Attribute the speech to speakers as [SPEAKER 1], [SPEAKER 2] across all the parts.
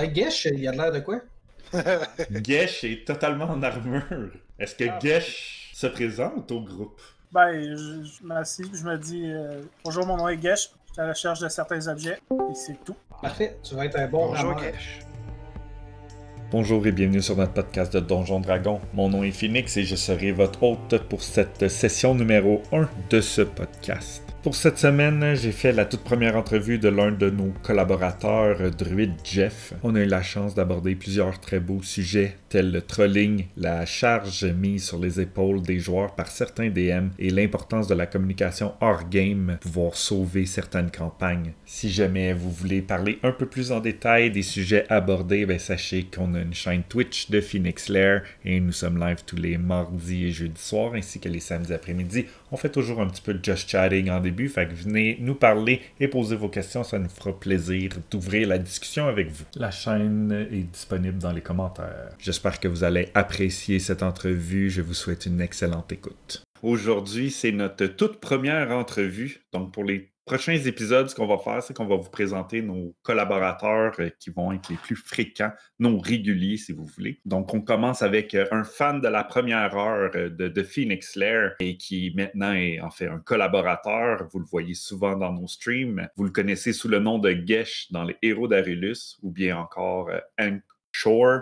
[SPEAKER 1] Hey, Gesh, il a l'air de quoi?
[SPEAKER 2] Gesh est totalement en armure. Est-ce que
[SPEAKER 3] Ah.
[SPEAKER 2] Gesh se présente au groupe?
[SPEAKER 3] Ben, je, je m'assis, je me dis euh, Bonjour, mon nom est Gesh, je suis à la recherche de certains objets, et c'est tout.
[SPEAKER 1] Parfait, tu vas être un bon
[SPEAKER 4] Bonjour,
[SPEAKER 1] rameur.
[SPEAKER 4] Gesh.
[SPEAKER 2] Bonjour et bienvenue sur notre podcast de Donjon Dragon. Mon nom est Phoenix et je serai votre hôte pour cette session numéro 1 de ce podcast. Pour cette semaine, j'ai fait la toute première entrevue de l'un de nos collaborateurs, Druide Jeff. On a eu la chance d'aborder plusieurs très beaux sujets tels le trolling, la charge mise sur les épaules des joueurs par certains DM et l'importance de la communication hors game pour pouvoir sauver certaines campagnes. Si jamais vous voulez parler un peu plus en détail des sujets abordés, ben sachez qu'on a une chaîne Twitch de Phoenix Lair et nous sommes live tous les mardis et jeudis soirs ainsi que les samedis après-midi. On fait toujours un petit peu de just chatting en début, fait que venez nous parler et poser vos questions, ça nous fera plaisir d'ouvrir la discussion avec vous. La chaîne est disponible dans les commentaires. Que vous allez apprécier cette entrevue, je vous souhaite une excellente écoute. Aujourd'hui, c'est notre toute première entrevue, donc pour les prochains épisodes, ce qu'on va faire, c'est qu'on va vous présenter nos collaborateurs euh, qui vont être les plus fréquents, non réguliers si vous voulez. Donc, on commence avec euh, un fan de la première heure euh, de, Phoenix Lair et qui maintenant est en fait un collaborateur. Vous le voyez souvent dans nos streams. Vous le connaissez sous le nom de Gesh dans les Héros d'Arulus ou bien encore Hank Shore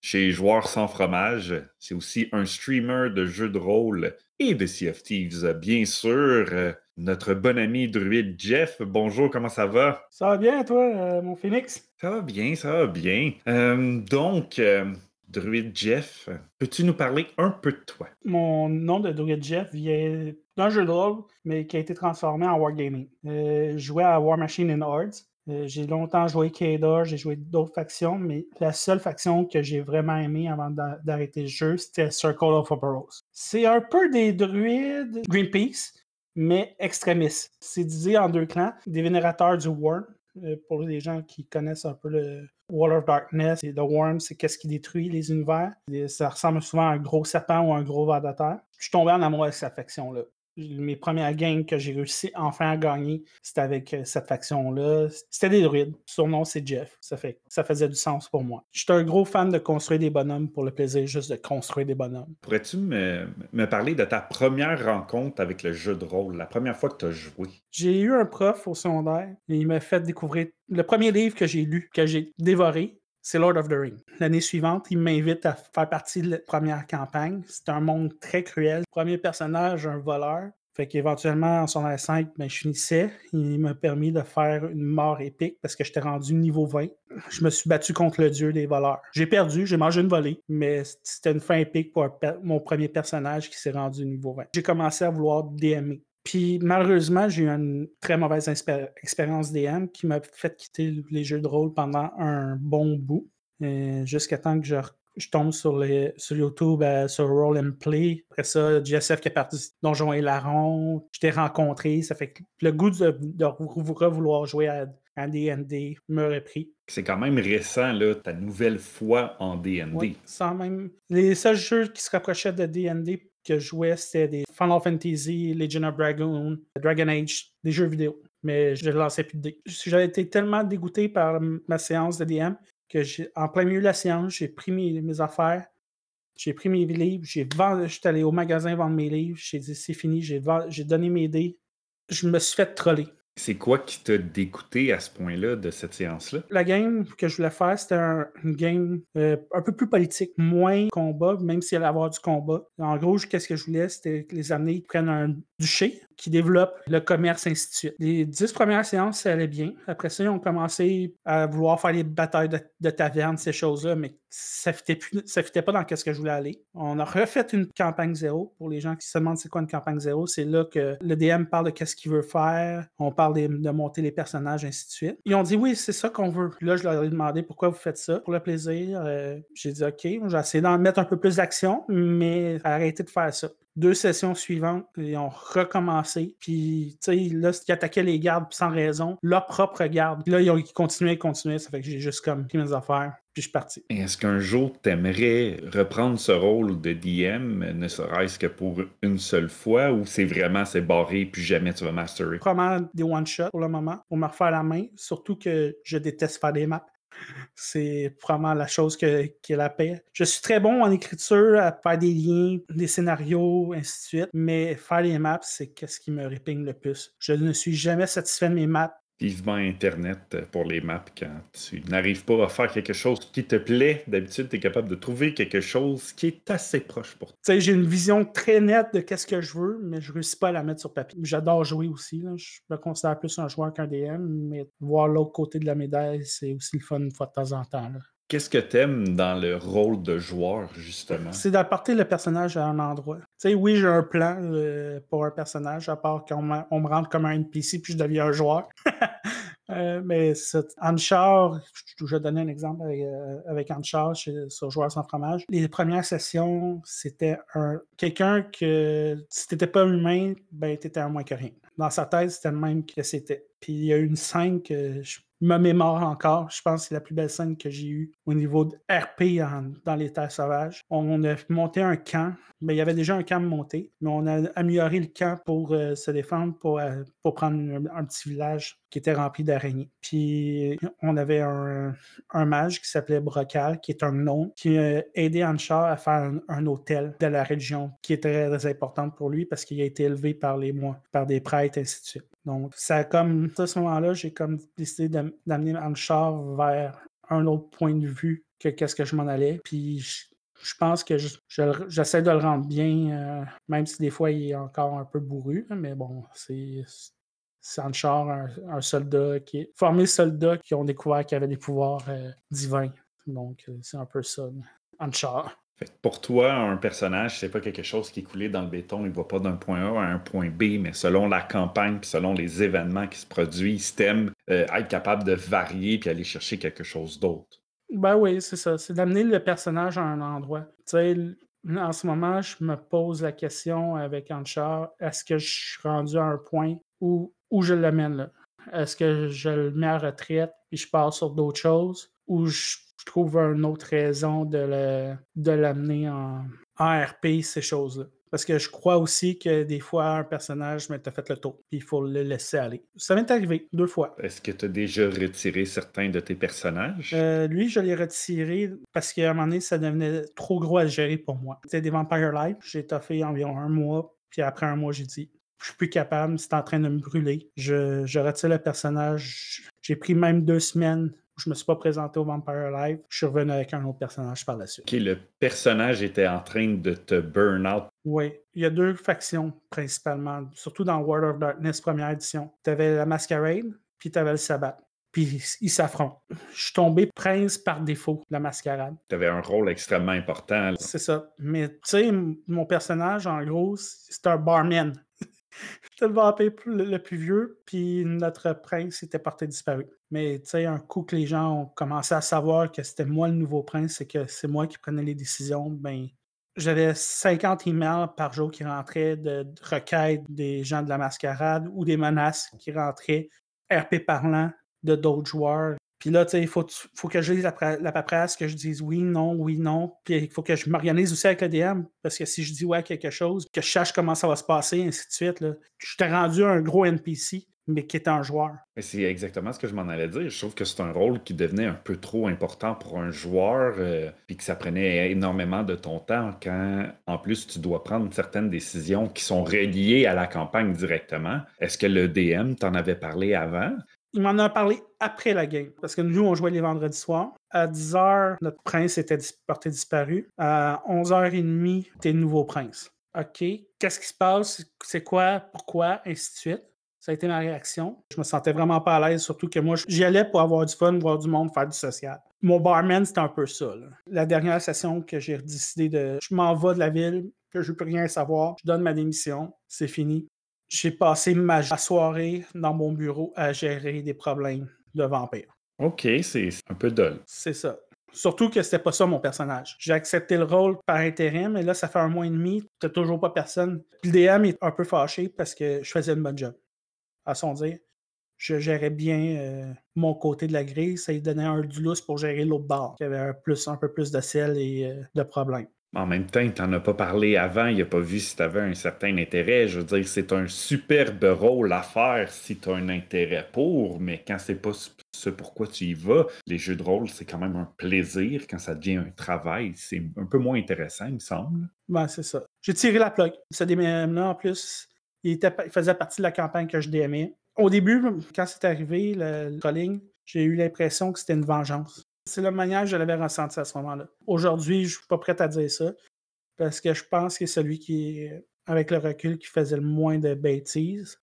[SPEAKER 2] chez Joueurs sans fromage. C'est aussi un streamer de jeux de rôle et de Sea of Thieves. Bien sûr, euh, notre bon ami druide Jeff. Bonjour, comment ça va?
[SPEAKER 3] Ça va bien, toi, euh, mon Phoenix?
[SPEAKER 2] Ça va bien, ça va bien. Euh, donc, euh, druide Jeff, peux-tu nous parler un peu de toi?
[SPEAKER 3] Mon nom de Druid Jeff vient d'un jeu de rôle, mais qui a été transformé en Wargaming. Je jouais à War Machine and Hordes. Euh, j'ai longtemps joué Kador, j'ai joué d'autres factions, mais la seule faction que j'ai vraiment aimée avant d'a- d'arrêter le jeu, c'était Circle of Operaos. C'est un peu des druides Greenpeace, mais extrémistes. C'est divisé en deux clans, des vénérateurs du Worm, euh, pour les gens qui connaissent un peu le Wall of Darkness et The Worm, c'est qu'est-ce qui détruit les univers. Ça ressemble souvent à un gros sapin ou un gros ver de terre. Je suis tombé en amour avec cette faction-là. Mes premières games que j'ai réussi enfin à gagner, c'était avec euh, cette faction-là. C'était des druides. Son nom, c'est Jeff. Ça, fait, ça faisait du sens pour moi. Je suis un gros fan de construire des bonhommes pour le plaisir juste de construire des bonhommes.
[SPEAKER 2] Pourrais-tu me, me parler de ta première rencontre avec le jeu de rôle, la première fois que tu as joué?
[SPEAKER 3] J'ai eu un prof au secondaire et il m'a fait découvrir le premier livre que j'ai lu, que j'ai dévoré. C'est Lord of the Rings. L'année suivante, il m'invite à faire partie de la première campagne. C'est un monde très cruel. Premier personnage, un voleur. Fait qu'éventuellement, en son 5, ben, je finissais. Il m'a permis de faire une mort épique parce que j'étais rendu niveau 20. Je me suis battu contre le dieu des voleurs. J'ai perdu, j'ai mangé une volée, mais c'était une fin épique pour mon premier personnage qui s'est rendu niveau 20. J'ai commencé à vouloir DMer. Puis malheureusement, j'ai eu une très mauvaise expérience DM qui m'a fait quitter les jeux de rôle pendant un bon bout, euh, jusqu'à temps que je, je tombe sur, les, sur YouTube, euh, sur Roll and Play. Après ça, JSF qui est parti Donjon et Larron, je t'ai rencontré. Ça fait que le goût de, de vouloir jouer à, à D&D me repris.
[SPEAKER 2] C'est quand même récent, là, ta nouvelle fois en D&D.
[SPEAKER 3] Oui, sans même... Les seuls jeux qui se rapprochaient de D&D que je jouais, c'était des Final Fantasy, Legion of Dragon, Dragon Age, des jeux vidéo. Mais je ne lançais plus de dés. J'avais été tellement dégoûté par ma séance de DM que, en plein milieu de la séance, j'ai pris mes, mes affaires, j'ai pris mes livres, j'ai vendu, je suis allé au magasin vendre mes livres, j'ai dit c'est fini, j'ai donné mes dés. Je me suis fait troller.
[SPEAKER 2] C'est quoi qui t'a dégoûté à ce point-là de cette séance-là?
[SPEAKER 3] La game que je voulais faire, c'était un- une game euh, un peu plus politique, moins combat, même s'il allait avoir du combat. En gros, qu'est-ce que je voulais, c'était que les amener, prennent un duché, qui développe le commerce, ainsi de suite. Les dix premières séances, ça allait bien. Après ça, ils ont commencé à vouloir faire les batailles de, taverne, ces choses-là, mais ça ne fitait, pas dans ce que je voulais aller. On a refait une campagne zéro. Pour les gens qui se demandent c'est quoi une campagne zéro, c'est là que le DM parle de qu'est-ce qu'il veut faire, on parle de, monter les personnages, ainsi de suite. Ils ont dit oui, c'est ça qu'on veut. Là, je leur ai demandé pourquoi vous faites ça, pour le plaisir. Euh, j'ai dit OK, j'ai essayé d'en mettre un peu plus d'action, mais arrêtez de faire ça. Deux sessions suivantes, ils ont recommencé. Puis, tu sais, là, ils attaquaient les gardes sans raison, leur propre garde. Puis là, ils ont continué, continué. Ça fait que j'ai juste comme pris mes affaires, puis je suis parti.
[SPEAKER 2] Est-ce qu'un jour, t'aimerais reprendre ce rôle de DM, ne serait-ce que pour une seule fois, ou c'est vraiment, c'est barré, puis jamais tu vas masterer?
[SPEAKER 3] Probablement des one-shots pour le moment, pour me refaire la main. Surtout que je déteste faire des maps. C'est probablement la chose que, qui la paix. Je suis très bon en écriture, à faire des liens, des scénarios, ainsi de suite, mais faire les maps, c'est ce qui me répigne le plus. Je ne suis jamais satisfait de mes maps
[SPEAKER 2] vivement Internet pour les maps quand tu n'arrives pas à faire quelque chose qui te plaît. D'habitude, tu es capable de trouver quelque chose qui est assez proche pour toi.
[SPEAKER 3] J'ai une vision très nette de qu'est-ce que je veux, mais je réussis pas à la mettre sur papier. J'adore jouer aussi. Je me considère plus un joueur qu'un DM, mais voir l'autre côté de la médaille, c'est aussi le fun une fois de temps en temps.
[SPEAKER 2] Qu'est-ce que t'aimes dans le rôle de joueur, justement?
[SPEAKER 3] C'est d'apporter le personnage à un endroit. Tu sais, oui, j'ai un plan euh, pour un personnage, à part qu'on me rentre comme un NPC puis je deviens un joueur. Euh, mais Anchar, je vais donner un exemple avec, euh, Anchar sur Joueurs sans fromage. Les premières sessions, c'était un quelqu'un que si t'étais pas humain, ben t'étais un moins que rien. Dans sa tête, c'était le même que c'était. Puis il y a une scène que je me mémore encore. Je pense que c'est la plus belle scène que j'ai eue au niveau de RP dans les terres sauvages. On a monté un camp. Mais il y avait déjà un camp monté, mais on a amélioré le camp pour euh, se défendre, pour, euh, prendre un, petit village qui était rempli d'araignées. Puis on avait un, un mage qui s'appelait Brocal, qui est un nom, qui a aidé Anchar à faire un, hôtel de la région, qui est très, importante pour lui parce qu'il a été élevé par les mois, par des prêtres, ainsi de suite. Donc, ça comme, à ce moment-là, j'ai comme décidé d'amener Anchar vers un autre point de vue que qu'est-ce que je m'en allais. Puis, je, pense que j'essaie de le rendre bien, euh, même si des fois il est encore un peu bourru. Mais bon, c'est Anchar, un, soldat qui est formé soldat qui ont découvert qu'il avait des pouvoirs euh, divins. Donc, euh, c'est un peu ça, Anchar
[SPEAKER 2] pour toi, un personnage, c'est pas quelque chose qui est coulé dans le béton, il va pas d'un point A à un point B, mais selon la campagne, puis selon les événements qui se produisent, t'aimes euh, être capable de varier puis aller chercher quelque chose d'autre.
[SPEAKER 3] Ben oui, c'est ça. C'est d'amener le personnage à un endroit. Tu en ce moment, je me pose la question avec Anchar, est-ce que je suis rendu à un point où, je l'amène là? Est-ce que je le mets à retraite et je pars sur d'autres choses? Ou je trouve une autre raison de l'amener en, en RP, ces choses-là. Parce que je crois aussi que des fois, un personnage t'a fait le tour, puis il faut le laisser aller. Ça m'est arrivé deux fois.
[SPEAKER 2] Est-ce que tu as déjà retiré certains de tes personnages?
[SPEAKER 3] Euh, lui, je l'ai retiré parce qu'à un moment donné, ça devenait trop gros à gérer pour moi. C'était des Vampire Life, j'ai toffé environ un mois, puis après un mois, j'ai dit je suis plus capable, c'est en train de me brûler. Je, je retire le personnage. J'ai pris même deux semaines je me suis pas présenté au Vampire Live. Je suis revenu avec un autre personnage par la suite.
[SPEAKER 2] OK, le personnage était en train de te burn out.
[SPEAKER 3] Oui, il y a deux factions principalement, surtout dans World of Darkness première édition. Tu avais la Masquerade, puis tu avais le Sabbat. Puis ils s'affrontent. Je suis tombé prince par défaut, la mascarade.
[SPEAKER 2] Tu avais un rôle extrêmement important.
[SPEAKER 3] C'est ça. Mais tu sais, mon personnage, en gros, c'est un barman. C'était le vampire le, plus vieux, puis notre prince était porté disparu. Mais tu sais, un coup que les gens ont commencé à savoir que c'était moi le nouveau prince et que c'est moi qui prenais les décisions, ben j'avais 50 emails par jour qui rentraient de, requêtes des gens de la mascarade ou des menaces qui rentraient RP parlant de d'autres joueurs puis là, tu sais, il faut, que je lise la, paperasse, que je dise oui, non, oui, non. Puis il faut que je m'organise aussi avec le DM, parce que si je dis ouais à quelque chose, que je sache comment ça va se passer, ainsi de suite. Je t'ai rendu un gros NPC, mais qui est un joueur.
[SPEAKER 2] C'est exactement ce que je m'en allais dire. Je trouve que c'est un rôle qui devenait un peu trop important pour un joueur, euh, puis que ça prenait énormément de ton temps quand, en plus, tu dois prendre certaines décisions qui sont reliées à la campagne directement. Est-ce que le DM t'en avait parlé avant?
[SPEAKER 3] Il m'en a parlé après la game. Parce que nous, on jouait les vendredis soirs. À 10h, notre prince était porté disparu. À 11h30, t'es nouveau prince. OK. Qu'est-ce qui se passe? C'est quoi? Pourquoi? Ainsi de suite. Ça a été ma réaction. Je me sentais vraiment pas à l'aise, surtout que moi, j'y allais pour avoir du fun, voir du monde, faire du social. Mon barman, c'était un peu ça. La dernière session que j'ai décidé de. Je m'en vais de la ville, que je ne peux rien savoir, je donne ma démission, c'est fini j'ai passé ma soirée dans mon bureau à gérer des problèmes de vampires.
[SPEAKER 2] OK, c'est un peu dull.
[SPEAKER 3] C'est ça. Surtout que c'était pas ça mon personnage. J'ai accepté le rôle par intérim, mais là, ça fait un mois et demi, t'as toujours pas personne. Puis le DM est un peu fâché parce que je faisais une bonne job. À son dire, je gérais bien euh, mon côté de la grille, ça lui donnait un du lousse pour gérer l'autre bar, qui avait un, plus, un peu plus de sel et euh, de problèmes.
[SPEAKER 2] En même temps, il t'en a pas parlé avant, il a pas vu si tu avais un certain intérêt. Je veux dire, c'est un superbe rôle à faire si tu as un intérêt pour, mais quand c'est pas ce pourquoi tu y vas, les jeux de rôle, c'est quand même un plaisir. Quand ça devient un travail, c'est un peu moins intéressant, il me semble.
[SPEAKER 3] Ben, c'est ça. J'ai tiré la plug. Ce DMM-là, en plus, il, faisait partie de la campagne que je DMais. Au début, quand c'est arrivé, le, le j'ai eu l'impression que c'était une vengeance. C'est la manière que je l'avais ressenti à ce moment-là. Aujourd'hui, je ne suis pas prêt à dire ça parce que je pense que c'est celui qui, avec le recul, qui faisait le moins de bêtises.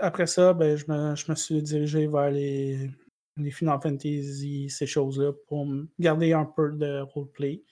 [SPEAKER 3] après ça, ben, je, me, suis dirigé vers les, les Final Fantasy, ces choses-là, pour garder un peu de roleplay.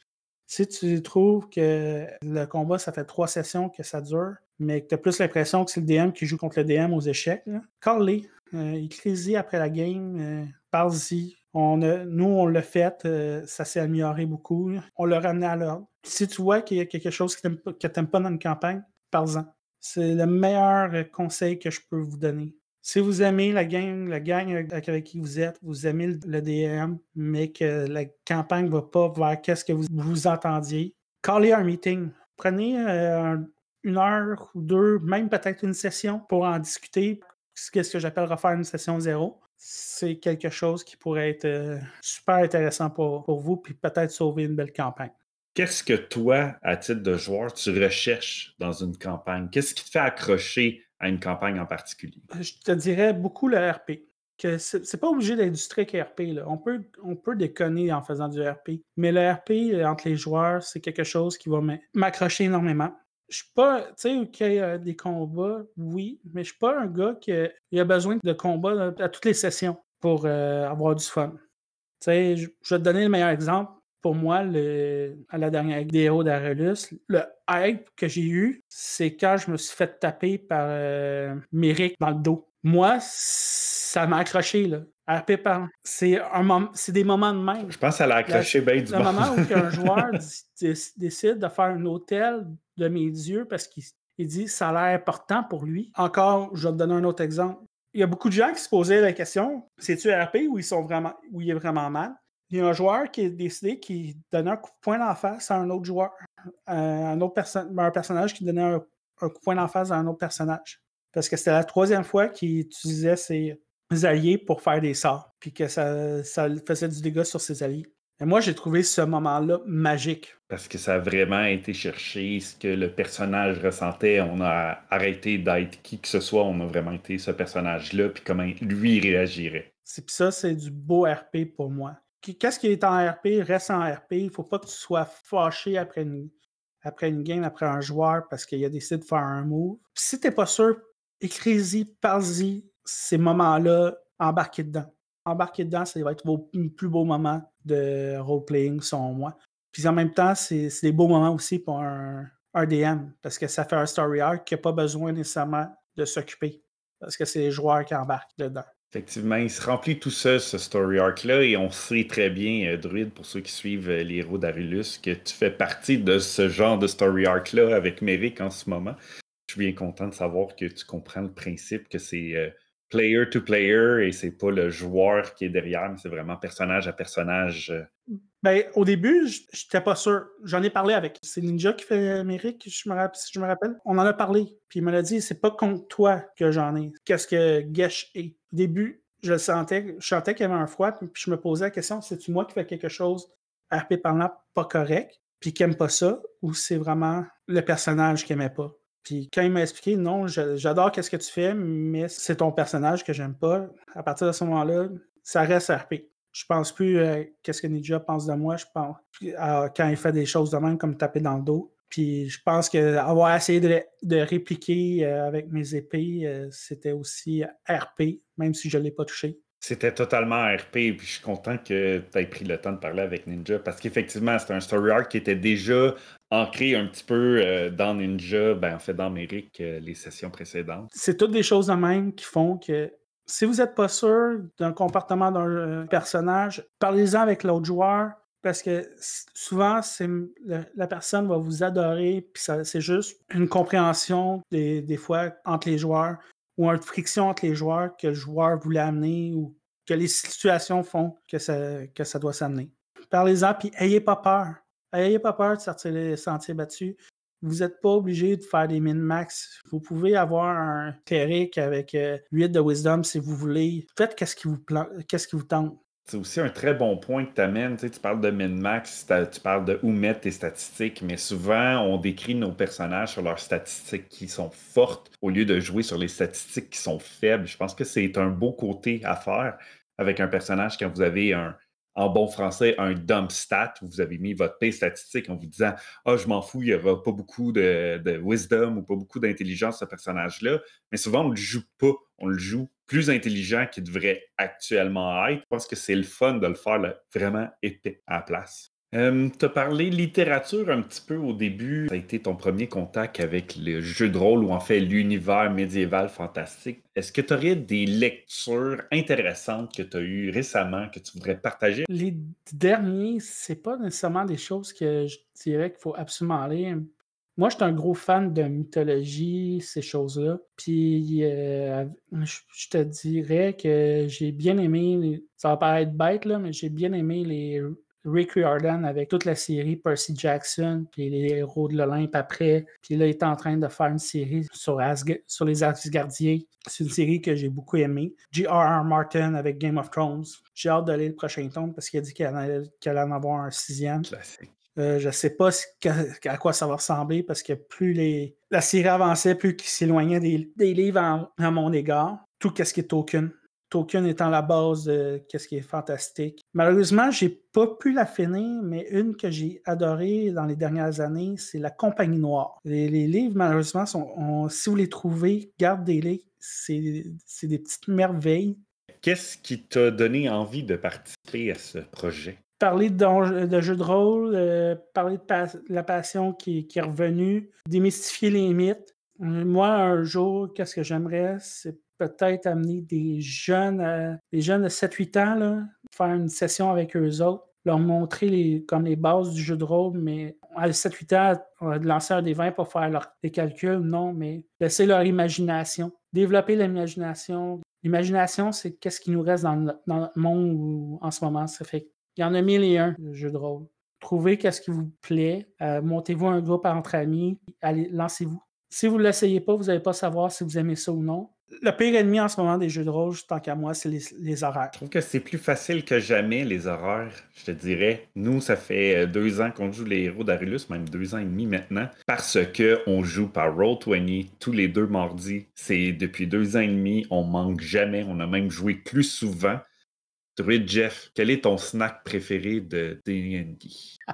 [SPEAKER 3] Si tu trouves que le combat, ça fait trois sessions que ça dure, mais que tu as plus l'impression que c'est le DM qui joue contre le DM aux échecs, call-les. Euh, écris-y après la game, euh, parle-y, nous, on l'a fait, euh, ça s'est amélioré beaucoup. On l'a ramené à l'ordre. Si tu vois qu'il y a quelque chose que tu n'aimes pas dans une campagne, parle-en. C'est le meilleur euh, conseil que je peux vous donner. Si vous aimez la gang, avec qui vous êtes, vous aimez le DM, mais que la campagne ne va pas vers qu'est-ce que vous, vous entendiez, callez un meeting. Prenez euh, une heure ou deux, même peut-être une session pour en discuter. C'est ce que j'appelle refaire une session zéro c'est quelque chose qui pourrait être euh, super intéressant pour, vous, puis peut-être sauver une belle campagne.
[SPEAKER 2] Qu'est-ce que toi, à titre de joueur, tu recherches dans une campagne? Qu'est-ce qui te fait accrocher à une campagne en particulier?
[SPEAKER 3] Je te dirais beaucoup le RP. Que c'est pas obligé d'être du strict RP. On, peut, on peut déconner en faisant du RP. Mais le RP euh, entre les joueurs, c'est quelque chose qui va m'accrocher énormément je suis pas, tu sais, qu'il y a des combats, oui, mais je suis pas un gars qui a, besoin de combats à toutes les sessions pour euh, avoir du fun. Tu sais, je, vais te donner le meilleur exemple. Pour moi, à la dernière vidéo d'Arelus, le hype que j'ai eu, c'est quand je me suis fait taper par euh, dans le dos. Moi, ça m'a accroché, là. RP par c'est un des moments de même.
[SPEAKER 2] Je pense qu'elle a accroché bien du
[SPEAKER 3] Le moment où un joueur décide de faire un hôtel de mes dieux parce qu'il dit ça a l'air important pour lui. Encore, je vais te donner un autre exemple. Il y a beaucoup de gens qui se posaient la question c'est-tu RP ou ils sont vraiment où il est vraiment mal Il y a un joueur qui a décidé qu'il donnait un coup de poing d'en face à un autre joueur, un autre un personnage qui donnait un, coup de poing d'en face à un autre personnage. Parce que c'était la troisième fois qu'il utilisait ses, alliés pour faire des sorts, puis que ça, ça faisait du dégât sur ses alliés. Et moi, j'ai trouvé ce moment-là magique.
[SPEAKER 2] Parce que ça a vraiment été cherché ce que le personnage ressentait. On a arrêté d'être qui que ce soit. On a vraiment été ce personnage-là, puis comment lui réagirait.
[SPEAKER 3] C'est ça, c'est du beau RP pour moi. Qu'est-ce qui est en RP reste en RP. Il faut pas que tu sois fâché après une, après une game, après un joueur, parce qu'il a décidé de faire un move. Puis si t'es pas sûr, écris-y, parle-y. Ces moments-là, embarquez dedans embarquer dedans, ça va être vos plus beaux moments de role-playing, selon moi. Puis en même temps, c'est des beaux moments aussi pour un, DM, parce que ça fait un story arc qui n'a pas besoin nécessairement de s'occuper, parce que c'est les joueurs qui embarquent dedans.
[SPEAKER 2] Effectivement, il se remplit tout ça, ce story arc-là, et on sait très bien, euh, Druid, pour ceux qui suivent euh, les héros d'Arulus, que tu fais partie de ce genre de story arc-là avec Merrick en ce moment. Je suis bien content de savoir que tu comprends le principe, que c'est euh, player to player et c'est pas le joueur qui est derrière, mais c'est vraiment personnage à personnage. Euh.
[SPEAKER 3] Ben, au début, j'étais pas sûr. J'en ai parlé avec. C'est Ninja qui fait Amérique, je me si je me rappelle. On en a parlé. Puis il me l'a dit, c'est pas contre toi que j'en ai. Qu'est-ce que Gesh est? Au début, je le sentais. Je sentais qu'il y avait un froid. Puis je me posais la question, c'est-tu moi qui fais quelque chose RP parlant pas correct? Puis qui aime pas ça? Ou c'est vraiment le personnage qui aimait pas? Puis quand il m'a expliqué, non, j'adore qu'est-ce que tu fais, mais c'est ton personnage que j'aime pas. À partir de ce moment-là, ça reste RP. Je pense plus euh, qu'est-ce que Ninja pense de moi. Je pense quand il fait des choses de même comme taper dans le dos. Puis je pense qu'avoir essayé de, répliquer euh, avec mes épées, euh, c'était aussi RP, même si je ne l'ai pas touché.
[SPEAKER 2] C'était totalement RP, puis je suis content que tu aies pris le temps de parler avec Ninja, parce qu'effectivement, c'était un story arc qui était déjà ancré un petit peu euh, dans Ninja, ben, en fait, dans Merrick, euh, les sessions précédentes.
[SPEAKER 3] C'est toutes des choses de même qui font que si vous n'êtes pas sûr d'un comportement d'un euh, personnage, parlez-en avec l'autre joueur, parce que souvent, la personne va vous adorer, puis c'est juste une compréhension des, des fois entre les joueurs ou une friction entre les joueurs que le joueur voulait amener ou que les situations font que ça, que ça doit s'amener. Parlez-en, puis ayez pas peur. Ayez pas peur de sortir les sentiers battus. Vous n'êtes pas obligé de faire des min-max. Vous pouvez avoir un Terric avec 8 de Wisdom si vous voulez. Faites qu'est-ce qui vous, qu'est-ce qui vous tente.
[SPEAKER 2] C'est aussi un très bon point que tu amènes. Tu, parles de min-max, tu parles de où mettre tes statistiques, mais souvent, on décrit nos personnages sur leurs statistiques qui sont fortes au lieu de jouer sur les statistiques qui sont faibles. Je pense que c'est un beau côté à faire avec un personnage quand vous avez un, en bon français, un dump stat où vous avez mis votre P statistique en vous disant Ah, je m'en fous, il n'y aura pas beaucoup de, de, wisdom ou pas beaucoup d'intelligence ce personnage-là. Mais souvent, on ne le joue pas. On le joue plus intelligent qu'il devrait actuellement être. Je pense que c'est le fun de le faire vraiment épais à la place. Euh, tu as parlé littérature un petit peu au début. Ça a été ton premier contact avec le jeu de rôle ou en fait l'univers médiéval fantastique. Est-ce que tu aurais des lectures intéressantes que tu as eues récemment que tu voudrais partager?
[SPEAKER 3] Les derniers, c'est pas nécessairement des choses que je dirais qu'il faut absolument lire. Moi, je suis un gros fan de mythologie, ces choses-là. Puis, euh, je te dirais que j'ai bien aimé, ça va paraître bête, là, mais j'ai bien aimé les Rick Riordan avec toute la série Percy Jackson, puis les héros de l'Olympe après. Puis là, il est en train de faire une série sur, sur les Asgardiens. C'est une série que j'ai beaucoup aimée. G.R.R. Martin avec Game of Thrones. J'ai hâte d'aller le prochain tome parce qu'il a dit qu'il allait, en avoir un sixième.
[SPEAKER 2] Classique.
[SPEAKER 3] Euh, je ne sais pas à quoi ça va ressembler parce que plus les, la série avançait, plus qu'il s'éloignait des, livres à mon égard. Tout ce qui est token. Token étant la base de ce qui est fantastique. Malheureusement, j'ai pas pu la finir, mais une que j'ai adorée dans les dernières années, c'est La Compagnie Noire. Les, livres, malheureusement, sont, si vous les trouvez, gardez-les. C'est des petites merveilles.
[SPEAKER 2] Qu'est-ce qui t'a donné envie de participer à ce projet?
[SPEAKER 3] parler de, de jeux de rôle, euh, parler de la passion qui, est revenue, démystifier les mythes. Moi, un jour, qu'est-ce que j'aimerais, c'est peut-être amener des jeunes, euh, des jeunes de 7-8 ans, faire une session avec eux autres, leur montrer les, comme les bases du jeu de rôle, mais à 7-8 ans, on va lancer un des 20 pour faire des calculs, non, mais laisser leur imagination, développer l'imagination. L'imagination, c'est qu'est-ce qui nous reste dans, notre monde en ce moment. Ça fait il y en a mille et un jeux de rôle. Trouvez qu'est-ce qui vous plaît. Euh, montez-vous un groupe entre amis. Allez, lancez-vous. Si vous ne l'essayez pas, vous n'allez pas savoir si vous aimez ça ou non. Le pire ennemi en ce moment des jeux de rôle, tant qu'à moi, c'est les, horaires.
[SPEAKER 2] Je trouve que c'est plus facile que jamais, les horaires, je te dirais. Nous, ça fait euh, deux ans qu'on joue les héros d'Arilus, même deux ans et demi maintenant, parce qu'on joue par Roll20 tous les deux mardis. C'est depuis deux ans et demi, on manque jamais. On a même joué plus souvent. Druid Jeff, quel est ton snack préféré de D&D?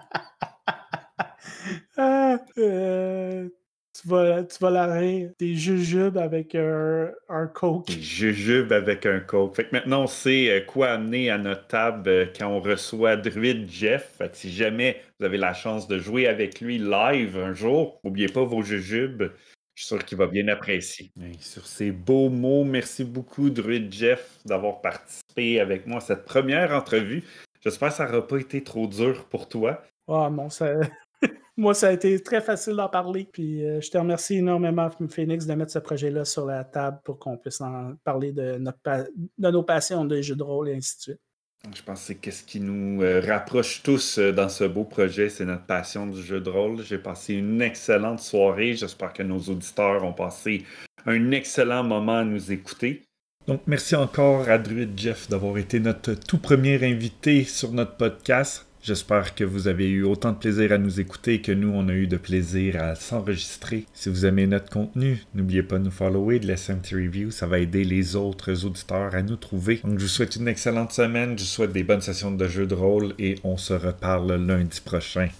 [SPEAKER 3] ah, euh, tu, vas, tu vas la rire. Des jujubes avec un, un coke.
[SPEAKER 2] Des jujubes avec un coke. Fait que maintenant, on sait euh, quoi amener à notre table euh, quand on reçoit Druid Jeff. Fait que si jamais vous avez la chance de jouer avec lui live un jour, n'oubliez pas vos jujubes. Je suis sûr qu'il va bien apprécier. sur ces beaux mots, merci beaucoup, Druid Jeff, d'avoir participé avec moi à cette première entrevue. J'espère que ça n'aura pas été trop dur pour toi.
[SPEAKER 3] Ah non, ça... moi, ça a été très facile d'en parler. Puis euh, je te remercie énormément, Phoenix, de mettre ce projet-là sur la table pour qu'on puisse en parler de, notre de nos passions de jeux de rôle et ainsi de suite.
[SPEAKER 2] Je pense que c'est ce qui nous euh, rapproche tous euh, dans ce beau projet, c'est notre passion du jeu de rôle. J'ai passé une excellente soirée. J'espère que nos auditeurs ont passé un excellent moment à nous écouter. Donc, merci encore à Druid Jeff d'avoir été notre tout premier invité sur notre podcast. J'espère que vous avez eu autant de plaisir à nous écouter que nous, on a eu de plaisir à s'enregistrer. Si vous aimez notre contenu, n'oubliez pas de nous follower, de laisser un petit review. Ça va aider les autres auditeurs à nous trouver. Donc, je vous souhaite une excellente semaine. Je vous souhaite des bonnes sessions de jeux de rôle et on se reparle lundi prochain.